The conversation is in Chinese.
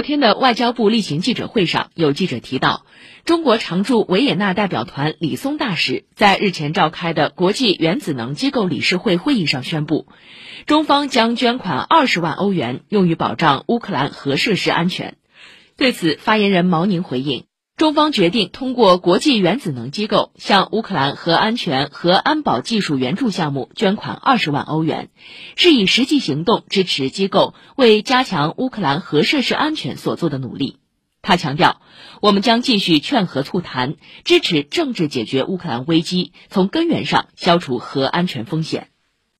昨天的外交部例行记者会上，有记者提到，中国常驻维也纳代表团李松大使在日前召开的国际原子能机构理事会会议上宣布，中方将捐款二十万欧元用于保障乌克兰核设施安全。对此，发言人毛宁回应。中方决定通过国际原子能机构向乌克兰核安全和安保技术援助项目捐款二十万欧元，是以实际行动支持机构为加强乌克兰核设施安全所做的努力。他强调，我们将继续劝和促谈，支持政治解决乌克兰危机，从根源上消除核安全风险。